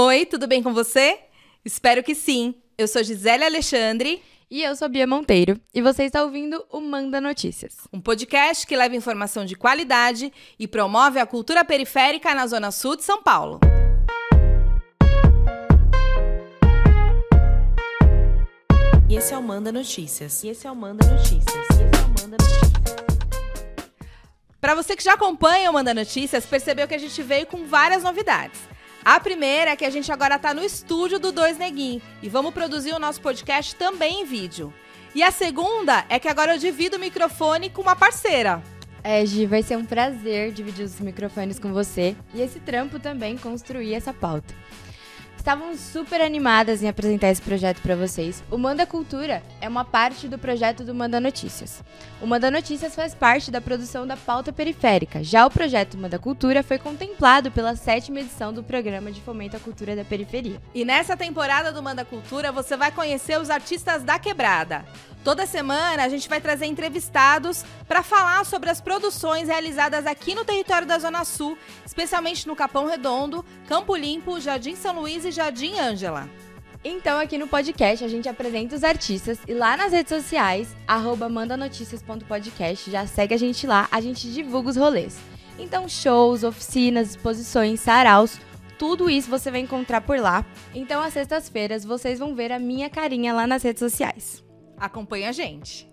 Oi, tudo bem com você? Espero que sim. Eu sou Gisele Alexandre. E eu sou Bia Monteiro. E você está ouvindo o Manda Notícias um podcast que leva informação de qualidade e promove a cultura periférica na Zona Sul de São Paulo. E esse é o Manda Notícias. E esse é o Manda Notícias. E esse é o Manda Notícias. Para você que já acompanha o Manda Notícias, percebeu que a gente veio com várias novidades. A primeira é que a gente agora está no estúdio do Dois Neguinho e vamos produzir o nosso podcast também em vídeo. E a segunda é que agora eu divido o microfone com uma parceira. É, Gi, vai ser um prazer dividir os microfones com você e esse trampo também construir essa pauta estavam super animadas em apresentar esse projeto para vocês. O Manda Cultura é uma parte do projeto do Manda Notícias. O Manda Notícias faz parte da produção da pauta periférica. Já o projeto Manda Cultura foi contemplado pela sétima edição do programa de fomento à cultura da periferia. E nessa temporada do Manda Cultura você vai conhecer os artistas da quebrada. Toda semana a gente vai trazer entrevistados para falar sobre as produções realizadas aqui no território da Zona Sul, especialmente no Capão Redondo, Campo Limpo, Jardim São Luís e Jardim Ângela. Então, aqui no podcast, a gente apresenta os artistas e lá nas redes sociais, mandanoticias.podcast, já segue a gente lá, a gente divulga os rolês. Então, shows, oficinas, exposições, saraus, tudo isso você vai encontrar por lá. Então, às sextas-feiras, vocês vão ver a minha carinha lá nas redes sociais. Acompanhe a gente.